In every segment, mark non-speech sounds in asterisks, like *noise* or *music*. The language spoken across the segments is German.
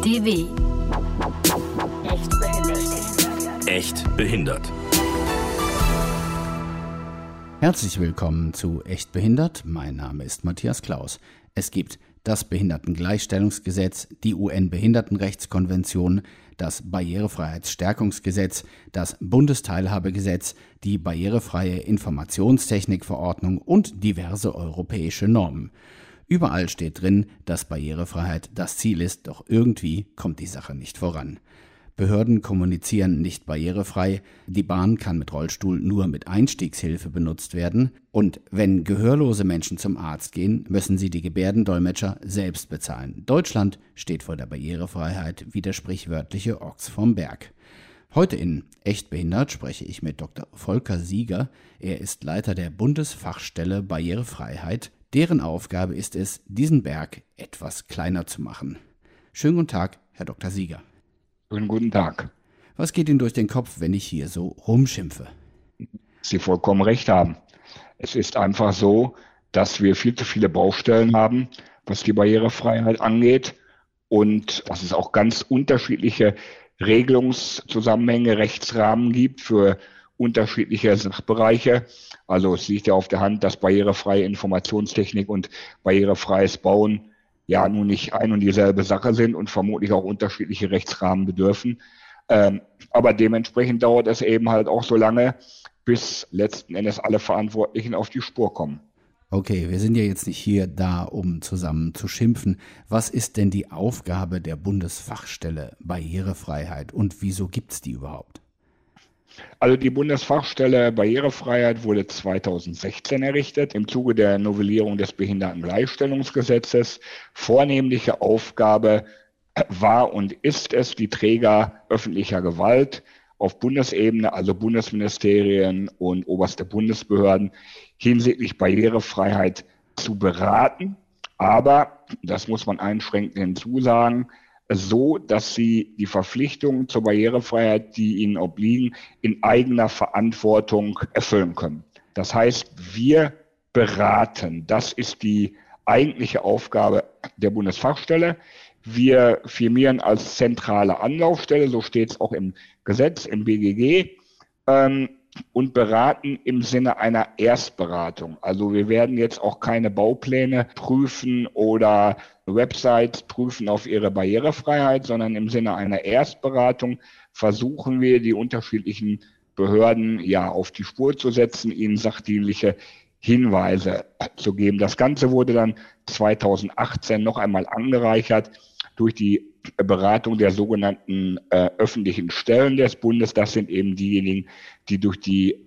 ESDW. Echt behindert. Herzlich willkommen zu Echt behindert. Mein Name ist Matthias Klaus. Es gibt das Behindertengleichstellungsgesetz, die UN-Behindertenrechtskonvention, das Barrierefreiheitsstärkungsgesetz, das Bundesteilhabegesetz, die barrierefreie Informationstechnikverordnung und diverse europäische Normen. Überall steht drin, dass Barrierefreiheit das Ziel ist, doch irgendwie kommt die Sache nicht voran. Behörden kommunizieren nicht barrierefrei, die Bahn kann mit Rollstuhl nur mit Einstiegshilfe benutzt werden und wenn gehörlose Menschen zum Arzt gehen, müssen sie die Gebärdendolmetscher selbst bezahlen. Deutschland steht vor der Barrierefreiheit wie der sprichwörtliche Ochs vom Berg. Heute in Echt behindert spreche ich mit Dr. Volker Sieger. Er ist Leiter der Bundesfachstelle Barrierefreiheit Deren Aufgabe ist es, diesen Berg etwas kleiner zu machen. Schönen guten Tag, Herr Dr. Sieger. Schönen guten Tag. Was geht Ihnen durch den Kopf, wenn ich hier so rumschimpfe? Sie vollkommen recht haben. Es ist einfach so, dass wir viel zu viele Baustellen haben, was die Barrierefreiheit angeht und dass es auch ganz unterschiedliche Regelungszusammenhänge, Rechtsrahmen gibt für unterschiedliche Sachbereiche. Also es liegt ja auf der Hand, dass barrierefreie Informationstechnik und barrierefreies Bauen ja nun nicht ein und dieselbe Sache sind und vermutlich auch unterschiedliche Rechtsrahmen bedürfen. Ähm, aber dementsprechend dauert es eben halt auch so lange, bis letzten Endes alle Verantwortlichen auf die Spur kommen. Okay, wir sind ja jetzt nicht hier da, um zusammen zu schimpfen. Was ist denn die Aufgabe der Bundesfachstelle Barrierefreiheit und wieso gibt es die überhaupt? Also die Bundesfachstelle Barrierefreiheit wurde 2016 errichtet im Zuge der Novellierung des Behindertengleichstellungsgesetzes. Vornehmliche Aufgabe war und ist es, die Träger öffentlicher Gewalt auf Bundesebene, also Bundesministerien und oberste Bundesbehörden hinsichtlich Barrierefreiheit zu beraten. Aber, das muss man einschränkend hinzusagen, so, dass sie die Verpflichtungen zur Barrierefreiheit, die ihnen obliegen, in eigener Verantwortung erfüllen können. Das heißt, wir beraten. Das ist die eigentliche Aufgabe der Bundesfachstelle. Wir firmieren als zentrale Anlaufstelle, so steht es auch im Gesetz, im BGG, ähm, und beraten im Sinne einer Erstberatung. Also wir werden jetzt auch keine Baupläne prüfen oder Websites prüfen auf ihre Barrierefreiheit, sondern im Sinne einer Erstberatung versuchen wir, die unterschiedlichen Behörden ja auf die Spur zu setzen, ihnen sachdienliche Hinweise zu geben. Das Ganze wurde dann 2018 noch einmal angereichert durch die Beratung der sogenannten äh, öffentlichen Stellen des Bundes. Das sind eben diejenigen, die durch die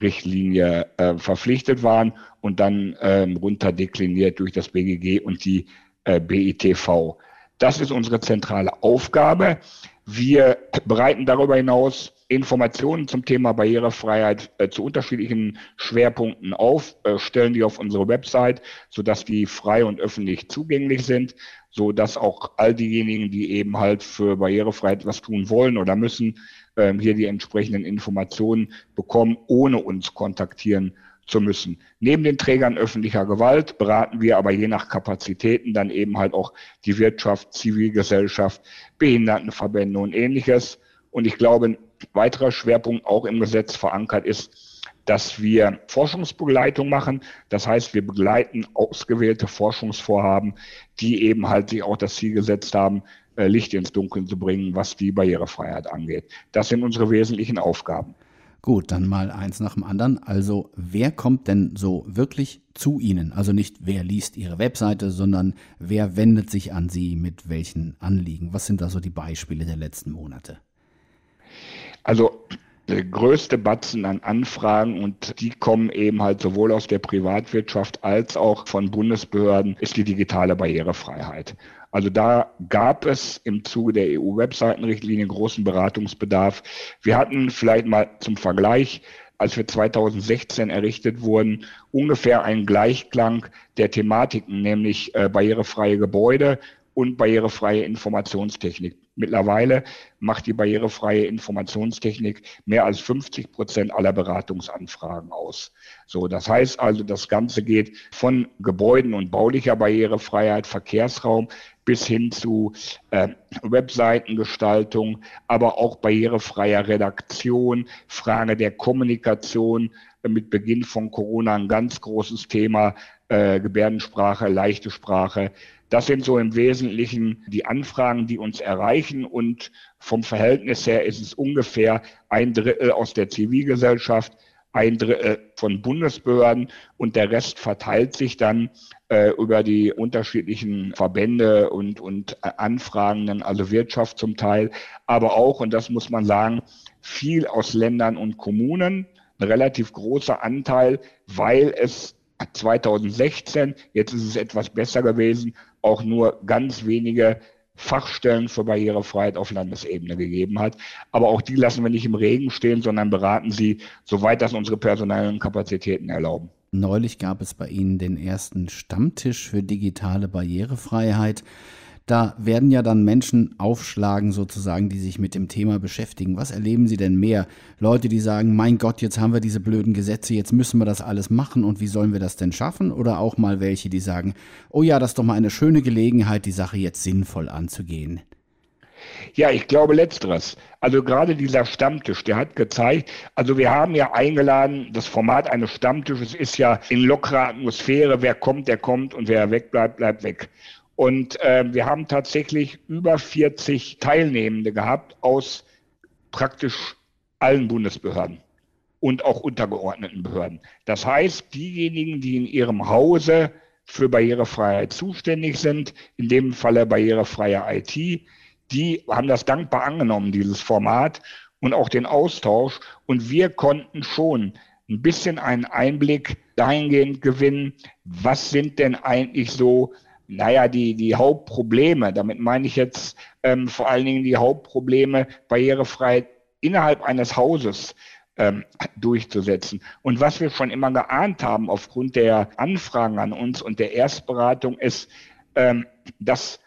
EU-Webseitenrichtlinie äh, verpflichtet waren und dann ähm, runterdekliniert durch das BGG und die äh, BITV. Das ist unsere zentrale Aufgabe. Wir bereiten darüber hinaus Informationen zum Thema Barrierefreiheit äh, zu unterschiedlichen Schwerpunkten auf, äh, stellen die auf unsere Website, sodass die frei und öffentlich zugänglich sind, so dass auch all diejenigen, die eben halt für Barrierefreiheit was tun wollen oder müssen, äh, hier die entsprechenden Informationen bekommen, ohne uns kontaktieren zu müssen. Neben den Trägern öffentlicher Gewalt beraten wir aber je nach Kapazitäten dann eben halt auch die Wirtschaft, Zivilgesellschaft, Behindertenverbände und ähnliches. Und ich glaube, ein weiterer Schwerpunkt auch im Gesetz verankert ist, dass wir Forschungsbegleitung machen. Das heißt, wir begleiten ausgewählte Forschungsvorhaben, die eben halt sich auch das Ziel gesetzt haben, Licht ins Dunkeln zu bringen, was die Barrierefreiheit angeht. Das sind unsere wesentlichen Aufgaben. Gut, dann mal eins nach dem anderen. Also, wer kommt denn so wirklich zu Ihnen? Also nicht, wer liest Ihre Webseite, sondern wer wendet sich an Sie mit welchen Anliegen? Was sind da so die Beispiele der letzten Monate? Also der größte Batzen an Anfragen und die kommen eben halt sowohl aus der Privatwirtschaft als auch von Bundesbehörden, ist die digitale Barrierefreiheit. Also da gab es im Zuge der EU-Webseitenrichtlinie großen Beratungsbedarf. Wir hatten vielleicht mal zum Vergleich, als wir 2016 errichtet wurden, ungefähr einen Gleichklang der Thematiken, nämlich äh, barrierefreie Gebäude und barrierefreie Informationstechnik. Mittlerweile macht die barrierefreie Informationstechnik mehr als 50 Prozent aller Beratungsanfragen aus. So, das heißt also, das Ganze geht von Gebäuden und baulicher Barrierefreiheit, Verkehrsraum bis hin zu äh, Webseitengestaltung, aber auch barrierefreier Redaktion, Frage der Kommunikation, mit Beginn von Corona ein ganz großes Thema, äh, Gebärdensprache, leichte Sprache. Das sind so im Wesentlichen die Anfragen, die uns erreichen. Und vom Verhältnis her ist es ungefähr ein Drittel aus der Zivilgesellschaft, ein Drittel von Bundesbehörden. Und der Rest verteilt sich dann äh, über die unterschiedlichen Verbände und, und Anfragenden, also Wirtschaft zum Teil, aber auch, und das muss man sagen, viel aus Ländern und Kommunen, ein relativ großer Anteil, weil es 2016, jetzt ist es etwas besser gewesen, auch nur ganz wenige Fachstellen für Barrierefreiheit auf Landesebene gegeben hat. Aber auch die lassen wir nicht im Regen stehen, sondern beraten sie, soweit das unsere personellen Kapazitäten erlauben. Neulich gab es bei Ihnen den ersten Stammtisch für digitale Barrierefreiheit. Da werden ja dann Menschen aufschlagen, sozusagen, die sich mit dem Thema beschäftigen. Was erleben Sie denn mehr? Leute, die sagen, mein Gott, jetzt haben wir diese blöden Gesetze, jetzt müssen wir das alles machen und wie sollen wir das denn schaffen? Oder auch mal welche, die sagen, oh ja, das ist doch mal eine schöne Gelegenheit, die Sache jetzt sinnvoll anzugehen. Ja, ich glaube letzteres. Also gerade dieser Stammtisch, der hat gezeigt, also wir haben ja eingeladen, das Format eines Stammtisches ist ja in lockerer Atmosphäre, wer kommt, der kommt und wer wegbleibt, bleibt weg. Und äh, wir haben tatsächlich über 40 Teilnehmende gehabt aus praktisch allen Bundesbehörden und auch untergeordneten Behörden. Das heißt, diejenigen, die in ihrem Hause für Barrierefreiheit zuständig sind, in dem Falle barrierefreie IT, die haben das dankbar angenommen, dieses Format und auch den Austausch. Und wir konnten schon ein bisschen einen Einblick dahingehend gewinnen, was sind denn eigentlich so naja, die, die Hauptprobleme, damit meine ich jetzt ähm, vor allen Dingen die Hauptprobleme, Barrierefreiheit innerhalb eines Hauses ähm, durchzusetzen. Und was wir schon immer geahnt haben aufgrund der Anfragen an uns und der Erstberatung ist, ähm, dass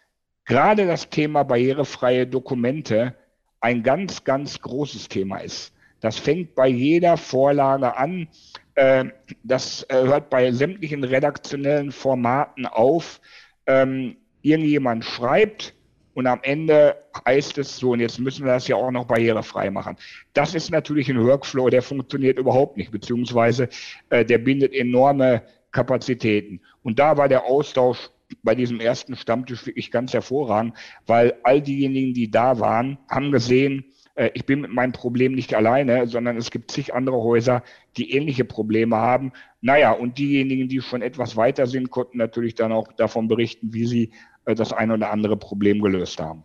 gerade das Thema barrierefreie Dokumente ein ganz, ganz großes Thema ist. Das fängt bei jeder Vorlage an. Äh, das äh, hört bei sämtlichen redaktionellen Formaten auf ähm, irgendjemand schreibt und am Ende heißt es so, und jetzt müssen wir das ja auch noch barrierefrei machen. Das ist natürlich ein Workflow, der funktioniert überhaupt nicht, beziehungsweise äh, der bindet enorme Kapazitäten. Und da war der Austausch bei diesem ersten Stammtisch wirklich ganz hervorragend, weil all diejenigen, die da waren, haben gesehen, äh, ich bin mit meinem Problem nicht alleine, sondern es gibt zig andere Häuser, die ähnliche Probleme haben. Naja, und diejenigen, die schon etwas weiter sind, konnten natürlich dann auch davon berichten, wie sie äh, das ein oder andere Problem gelöst haben.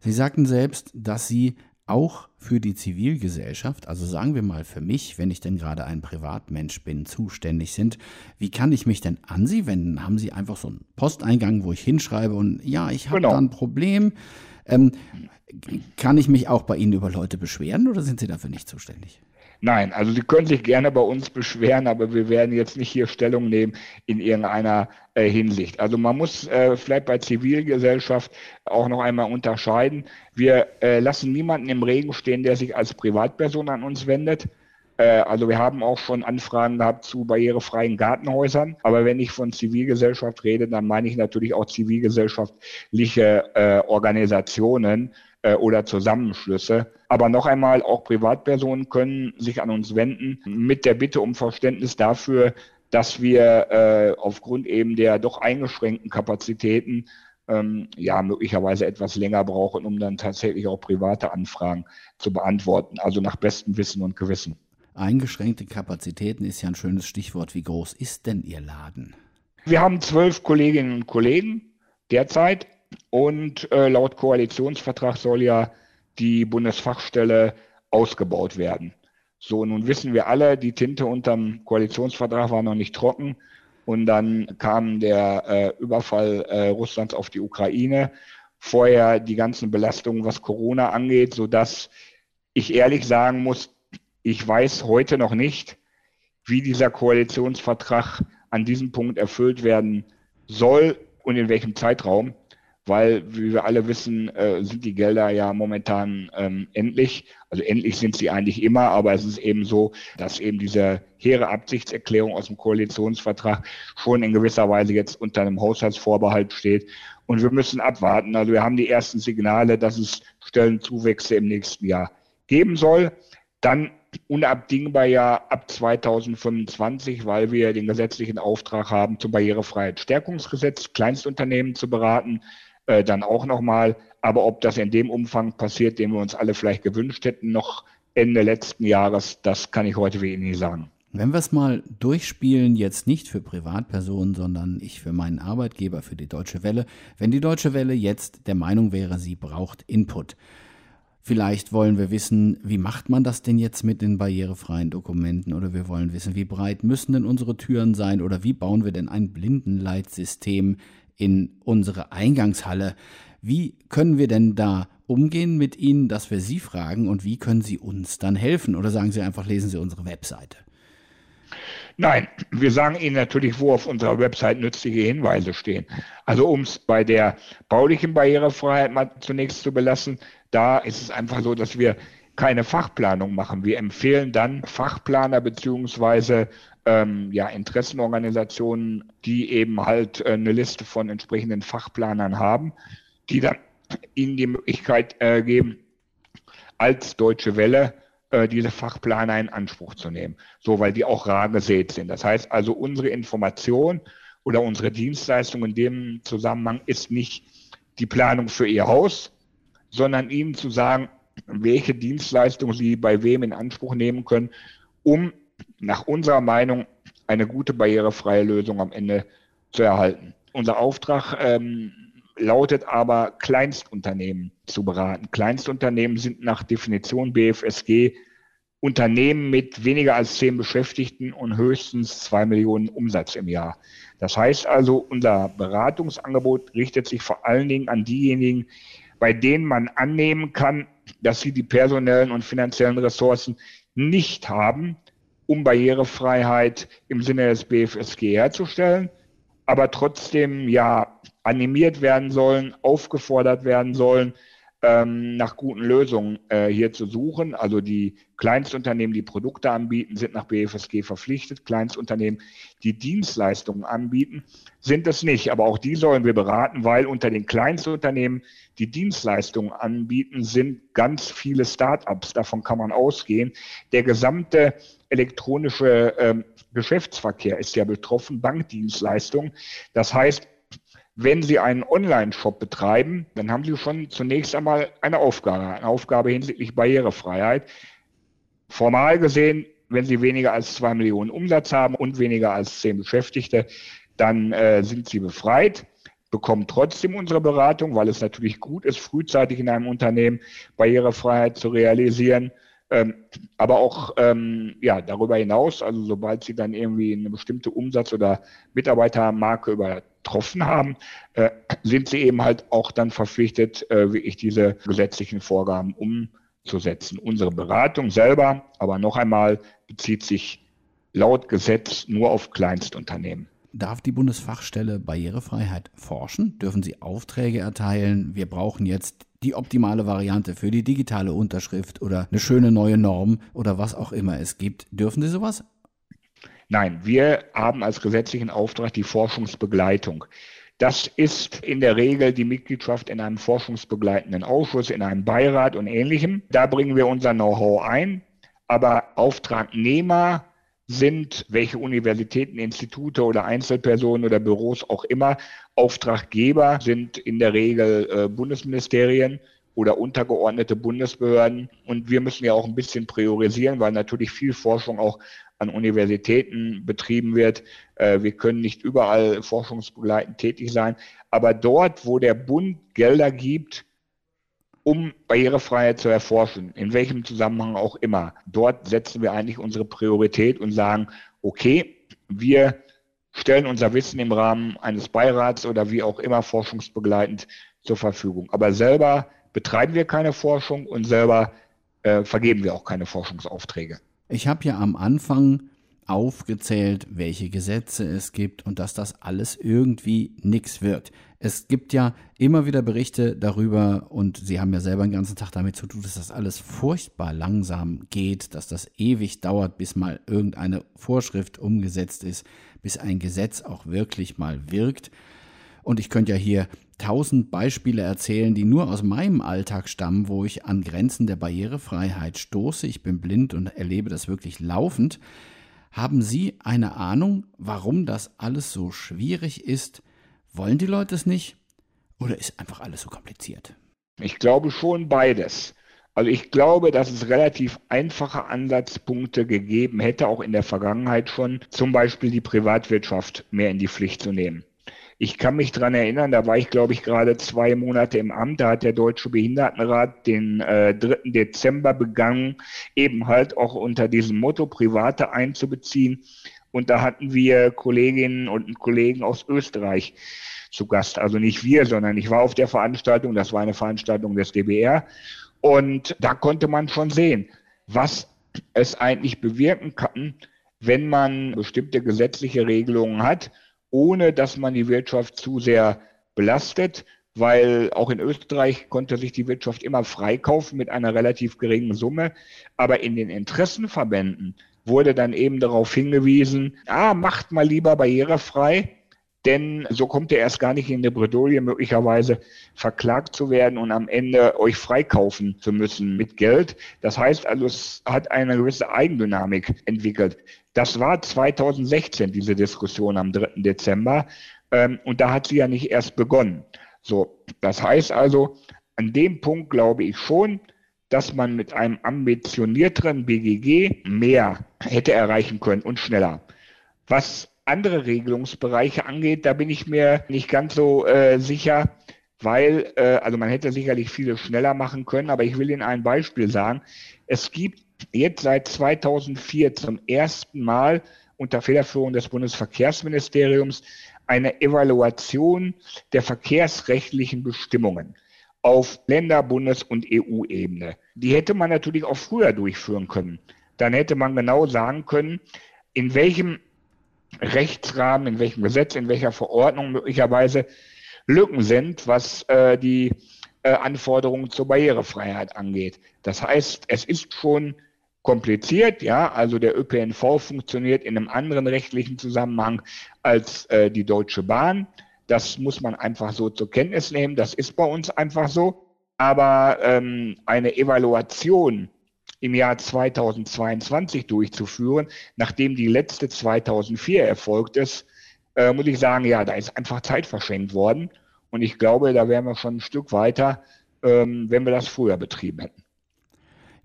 Sie sagten selbst, dass Sie auch für die Zivilgesellschaft, also sagen wir mal für mich, wenn ich denn gerade ein Privatmensch bin, zuständig sind. Wie kann ich mich denn an Sie wenden? Haben Sie einfach so einen Posteingang, wo ich hinschreibe und ja, ich habe genau. da ein Problem? Ähm, kann ich mich auch bei Ihnen über Leute beschweren oder sind Sie dafür nicht zuständig? Nein, also Sie können sich gerne bei uns beschweren, aber wir werden jetzt nicht hier Stellung nehmen in irgendeiner äh, Hinsicht. Also man muss äh, vielleicht bei Zivilgesellschaft auch noch einmal unterscheiden. Wir äh, lassen niemanden im Regen stehen, der sich als Privatperson an uns wendet. Äh, also wir haben auch schon Anfragen gehabt zu barrierefreien Gartenhäusern. Aber wenn ich von Zivilgesellschaft rede, dann meine ich natürlich auch zivilgesellschaftliche äh, Organisationen äh, oder Zusammenschlüsse. Aber noch einmal, auch Privatpersonen können sich an uns wenden mit der Bitte um Verständnis dafür, dass wir äh, aufgrund eben der doch eingeschränkten Kapazitäten ähm, ja möglicherweise etwas länger brauchen, um dann tatsächlich auch private Anfragen zu beantworten. Also nach bestem Wissen und Gewissen. Eingeschränkte Kapazitäten ist ja ein schönes Stichwort. Wie groß ist denn Ihr Laden? Wir haben zwölf Kolleginnen und Kollegen derzeit und äh, laut Koalitionsvertrag soll ja die Bundesfachstelle ausgebaut werden. So, nun wissen wir alle, die Tinte unterm Koalitionsvertrag war noch nicht trocken. Und dann kam der äh, Überfall äh, Russlands auf die Ukraine. Vorher die ganzen Belastungen, was Corona angeht, sodass ich ehrlich sagen muss, ich weiß heute noch nicht, wie dieser Koalitionsvertrag an diesem Punkt erfüllt werden soll und in welchem Zeitraum, weil, wie wir alle wissen, äh, sind die Gelder ja momentan ähm, endlich. Also endlich sind sie eigentlich immer, aber es ist eben so, dass eben diese hehre Absichtserklärung aus dem Koalitionsvertrag schon in gewisser Weise jetzt unter einem Haushaltsvorbehalt steht. Und wir müssen abwarten. Also wir haben die ersten Signale, dass es Stellenzuwächse im nächsten Jahr geben soll. Dann unabdingbar ja ab 2025, weil wir den gesetzlichen Auftrag haben, zum Barrierefreiheitsstärkungsgesetz Kleinstunternehmen zu beraten, äh, dann auch nochmal. Aber ob das in dem Umfang passiert, den wir uns alle vielleicht gewünscht hätten, noch Ende letzten Jahres, das kann ich heute wenig sagen. Wenn wir es mal durchspielen, jetzt nicht für Privatpersonen, sondern ich für meinen Arbeitgeber, für die Deutsche Welle, wenn die Deutsche Welle jetzt der Meinung wäre, sie braucht Input, Vielleicht wollen wir wissen, wie macht man das denn jetzt mit den barrierefreien Dokumenten oder wir wollen wissen, wie breit müssen denn unsere Türen sein oder wie bauen wir denn ein Blindenleitsystem in unsere Eingangshalle. Wie können wir denn da umgehen mit Ihnen, dass wir Sie fragen und wie können Sie uns dann helfen? Oder sagen Sie einfach, lesen Sie unsere Webseite. Nein, wir sagen Ihnen natürlich, wo auf unserer Website nützliche Hinweise stehen. Also um es bei der baulichen Barrierefreiheit mal zunächst zu belassen, da ist es einfach so, dass wir keine Fachplanung machen. Wir empfehlen dann Fachplaner beziehungsweise ähm, ja, Interessenorganisationen, die eben halt äh, eine Liste von entsprechenden Fachplanern haben, die dann ihnen die Möglichkeit äh, geben, als Deutsche Welle äh, diese Fachplaner in Anspruch zu nehmen. So, weil die auch rar gesät sind. Das heißt also, unsere Information oder unsere Dienstleistung in dem Zusammenhang ist nicht die Planung für Ihr Haus, sondern Ihnen zu sagen, welche Dienstleistung Sie bei wem in Anspruch nehmen können, um nach unserer Meinung eine gute barrierefreie Lösung am Ende zu erhalten. Unser Auftrag ähm, lautet aber, Kleinstunternehmen zu beraten. Kleinstunternehmen sind nach Definition BFSG Unternehmen mit weniger als zehn Beschäftigten und höchstens zwei Millionen Umsatz im Jahr. Das heißt also, unser Beratungsangebot richtet sich vor allen Dingen an diejenigen, bei denen man annehmen kann, dass sie die personellen und finanziellen Ressourcen nicht haben, um Barrierefreiheit im Sinne des BFSG herzustellen, aber trotzdem ja animiert werden sollen, aufgefordert werden sollen, ähm, nach guten Lösungen äh, hier zu suchen. Also die Kleinstunternehmen, die Produkte anbieten, sind nach BFSG verpflichtet. Kleinstunternehmen, die Dienstleistungen anbieten, sind es nicht. Aber auch die sollen wir beraten, weil unter den Kleinstunternehmen, die Dienstleistungen anbieten, sind ganz viele Start-ups. Davon kann man ausgehen. Der gesamte elektronische ähm, Geschäftsverkehr ist ja betroffen, Bankdienstleistungen. Das heißt, wenn Sie einen Online-Shop betreiben, dann haben Sie schon zunächst einmal eine Aufgabe, eine Aufgabe hinsichtlich Barrierefreiheit. Formal gesehen, wenn Sie weniger als zwei Millionen Umsatz haben und weniger als zehn Beschäftigte, dann äh, sind Sie befreit, bekommen trotzdem unsere Beratung, weil es natürlich gut ist, frühzeitig in einem Unternehmen Barrierefreiheit zu realisieren. Ähm, aber auch ähm, ja, darüber hinaus, also sobald Sie dann irgendwie eine bestimmte Umsatz- oder Mitarbeitermarke übertroffen haben, äh, sind Sie eben halt auch dann verpflichtet, äh, wirklich diese gesetzlichen Vorgaben umzusetzen. Unsere Beratung selber, aber noch einmal, bezieht sich laut Gesetz nur auf Kleinstunternehmen. Darf die Bundesfachstelle Barrierefreiheit forschen? Dürfen sie Aufträge erteilen? Wir brauchen jetzt die optimale Variante für die digitale Unterschrift oder eine schöne neue Norm oder was auch immer es gibt. Dürfen Sie sowas? Nein, wir haben als gesetzlichen Auftrag die Forschungsbegleitung. Das ist in der Regel die Mitgliedschaft in einem forschungsbegleitenden Ausschuss, in einem Beirat und ähnlichem. Da bringen wir unser Know-how ein. Aber Auftragnehmer sind, welche Universitäten, Institute oder Einzelpersonen oder Büros auch immer Auftraggeber sind in der Regel äh, Bundesministerien oder untergeordnete Bundesbehörden. Und wir müssen ja auch ein bisschen priorisieren, weil natürlich viel Forschung auch an Universitäten betrieben wird. Äh, wir können nicht überall forschungsbegleitend tätig sein. Aber dort, wo der Bund Gelder gibt, um Barrierefreiheit zu erforschen, in welchem Zusammenhang auch immer. Dort setzen wir eigentlich unsere Priorität und sagen, okay, wir stellen unser Wissen im Rahmen eines Beirats oder wie auch immer forschungsbegleitend zur Verfügung. Aber selber betreiben wir keine Forschung und selber äh, vergeben wir auch keine Forschungsaufträge. Ich habe ja am Anfang aufgezählt, welche Gesetze es gibt und dass das alles irgendwie nichts wird. Es gibt ja immer wieder Berichte darüber und Sie haben ja selber den ganzen Tag damit zu tun, dass das alles furchtbar langsam geht, dass das ewig dauert, bis mal irgendeine Vorschrift umgesetzt ist, bis ein Gesetz auch wirklich mal wirkt. Und ich könnte ja hier tausend Beispiele erzählen, die nur aus meinem Alltag stammen, wo ich an Grenzen der Barrierefreiheit stoße. Ich bin blind und erlebe das wirklich laufend. Haben Sie eine Ahnung, warum das alles so schwierig ist? Wollen die Leute es nicht? Oder ist einfach alles so kompliziert? Ich glaube schon beides. Also ich glaube, dass es relativ einfache Ansatzpunkte gegeben hätte, auch in der Vergangenheit schon, zum Beispiel die Privatwirtschaft mehr in die Pflicht zu nehmen. Ich kann mich dran erinnern, da war ich, glaube ich, gerade zwei Monate im Amt. Da hat der Deutsche Behindertenrat den äh, 3. Dezember begangen, eben halt auch unter diesem Motto Private einzubeziehen. Und da hatten wir Kolleginnen und Kollegen aus Österreich zu Gast. Also nicht wir, sondern ich war auf der Veranstaltung. Das war eine Veranstaltung des DBR. Und da konnte man schon sehen, was es eigentlich bewirken kann, wenn man bestimmte gesetzliche Regelungen hat ohne dass man die Wirtschaft zu sehr belastet, weil auch in Österreich konnte sich die Wirtschaft immer freikaufen mit einer relativ geringen Summe. Aber in den Interessenverbänden wurde dann eben darauf hingewiesen, ah, macht mal lieber barrierefrei, denn so kommt ihr erst gar nicht in die Bredouille, möglicherweise verklagt zu werden und am Ende euch freikaufen zu müssen mit Geld. Das heißt also, es hat eine gewisse Eigendynamik entwickelt. Das war 2016, diese Diskussion am 3. Dezember. Ähm, und da hat sie ja nicht erst begonnen. So, das heißt also, an dem Punkt glaube ich schon, dass man mit einem ambitionierteren BGG mehr hätte erreichen können und schneller. Was andere Regelungsbereiche angeht, da bin ich mir nicht ganz so äh, sicher, weil, äh, also man hätte sicherlich viele schneller machen können, aber ich will Ihnen ein Beispiel sagen. Es gibt jetzt seit 2004 zum ersten Mal unter Federführung des Bundesverkehrsministeriums eine Evaluation der verkehrsrechtlichen Bestimmungen auf Länder-, Bundes- und EU-Ebene. Die hätte man natürlich auch früher durchführen können. Dann hätte man genau sagen können, in welchem Rechtsrahmen, in welchem Gesetz, in welcher Verordnung möglicherweise Lücken sind, was äh, die äh, Anforderungen zur Barrierefreiheit angeht. Das heißt, es ist schon kompliziert, ja, also der ÖPNV funktioniert in einem anderen rechtlichen Zusammenhang als äh, die Deutsche Bahn. Das muss man einfach so zur Kenntnis nehmen. Das ist bei uns einfach so. Aber ähm, eine Evaluation im Jahr 2022 durchzuführen, nachdem die letzte 2004 erfolgt ist, äh, muss ich sagen, ja, da ist einfach Zeit verschenkt worden. Und ich glaube, da wären wir schon ein Stück weiter, ähm, wenn wir das früher betrieben hätten.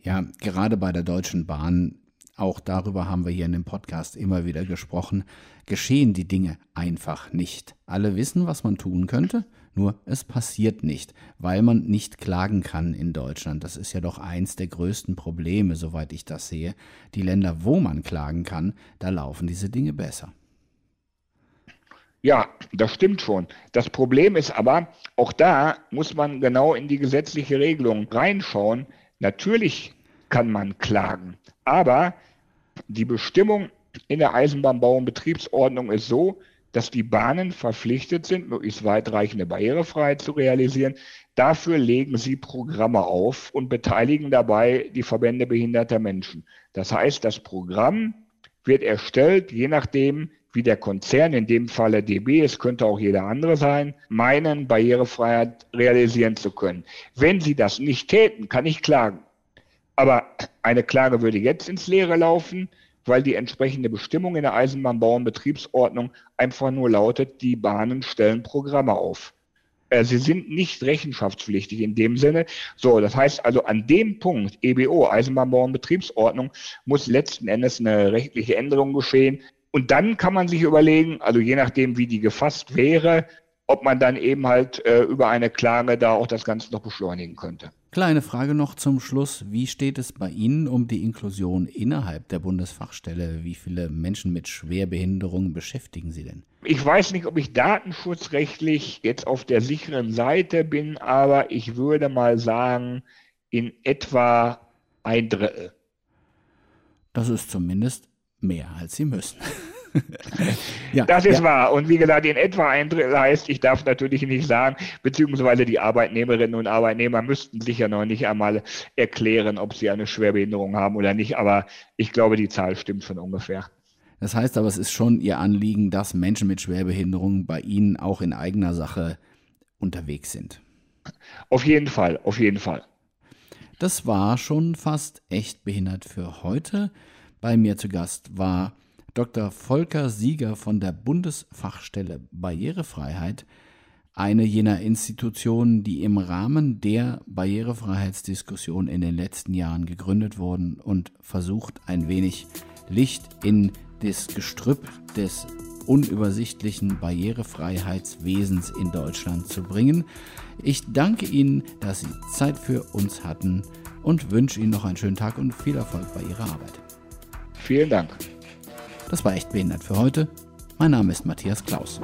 Ja, gerade bei der Deutschen Bahn, auch darüber haben wir hier in dem Podcast immer wieder gesprochen, geschehen die Dinge einfach nicht. Alle wissen, was man tun könnte, nur es passiert nicht, weil man nicht klagen kann in Deutschland. Das ist ja doch eins der größten Probleme, soweit ich das sehe. Die Länder, wo man klagen kann, da laufen diese Dinge besser. Ja, das stimmt schon. Das Problem ist aber, auch da muss man genau in die gesetzliche Regelung reinschauen, Natürlich kann man klagen, aber die Bestimmung in der Eisenbahnbau- und Betriebsordnung ist so, dass die Bahnen verpflichtet sind, möglichst weitreichende Barrierefreiheit zu realisieren. Dafür legen sie Programme auf und beteiligen dabei die Verbände behinderter Menschen. Das heißt, das Programm wird erstellt, je nachdem, wie der Konzern, in dem Falle DB, es könnte auch jeder andere sein, meinen, Barrierefreiheit realisieren zu können. Wenn sie das nicht täten, kann ich klagen. Aber eine Klage würde jetzt ins Leere laufen, weil die entsprechende Bestimmung in der Eisenbahnbau- und Betriebsordnung einfach nur lautet, die Bahnen stellen Programme auf. Äh, sie sind nicht rechenschaftspflichtig in dem Sinne. So, das heißt also an dem Punkt EBO, Eisenbahnbau- und Betriebsordnung, muss letzten Endes eine rechtliche Änderung geschehen. Und dann kann man sich überlegen, also je nachdem, wie die gefasst wäre, ob man dann eben halt äh, über eine Klage da auch das Ganze noch beschleunigen könnte. Kleine Frage noch zum Schluss. Wie steht es bei Ihnen um die Inklusion innerhalb der Bundesfachstelle? Wie viele Menschen mit Schwerbehinderungen beschäftigen Sie denn? Ich weiß nicht, ob ich datenschutzrechtlich jetzt auf der sicheren Seite bin, aber ich würde mal sagen, in etwa ein Drittel. Das ist zumindest mehr als sie müssen. *laughs* *laughs* ja, das ist ja. wahr. Und wie gesagt, in etwa ein Drittel heißt, ich darf natürlich nicht sagen, beziehungsweise die Arbeitnehmerinnen und Arbeitnehmer müssten sich ja noch nicht einmal erklären, ob sie eine Schwerbehinderung haben oder nicht. Aber ich glaube, die Zahl stimmt schon ungefähr. Das heißt aber, es ist schon Ihr Anliegen, dass Menschen mit Schwerbehinderungen bei Ihnen auch in eigener Sache unterwegs sind. Auf jeden Fall, auf jeden Fall. Das war schon fast echt behindert für heute. Bei mir zu Gast war Dr. Volker Sieger von der Bundesfachstelle Barrierefreiheit, eine jener Institutionen, die im Rahmen der Barrierefreiheitsdiskussion in den letzten Jahren gegründet wurden und versucht, ein wenig Licht in das Gestrüpp des unübersichtlichen Barrierefreiheitswesens in Deutschland zu bringen. Ich danke Ihnen, dass Sie Zeit für uns hatten und wünsche Ihnen noch einen schönen Tag und viel Erfolg bei Ihrer Arbeit. Vielen Dank. Das war echt behindert für heute. Mein Name ist Matthias Klaus.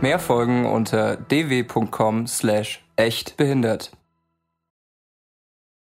Mehr Folgen unter dw.com slash echt behindert.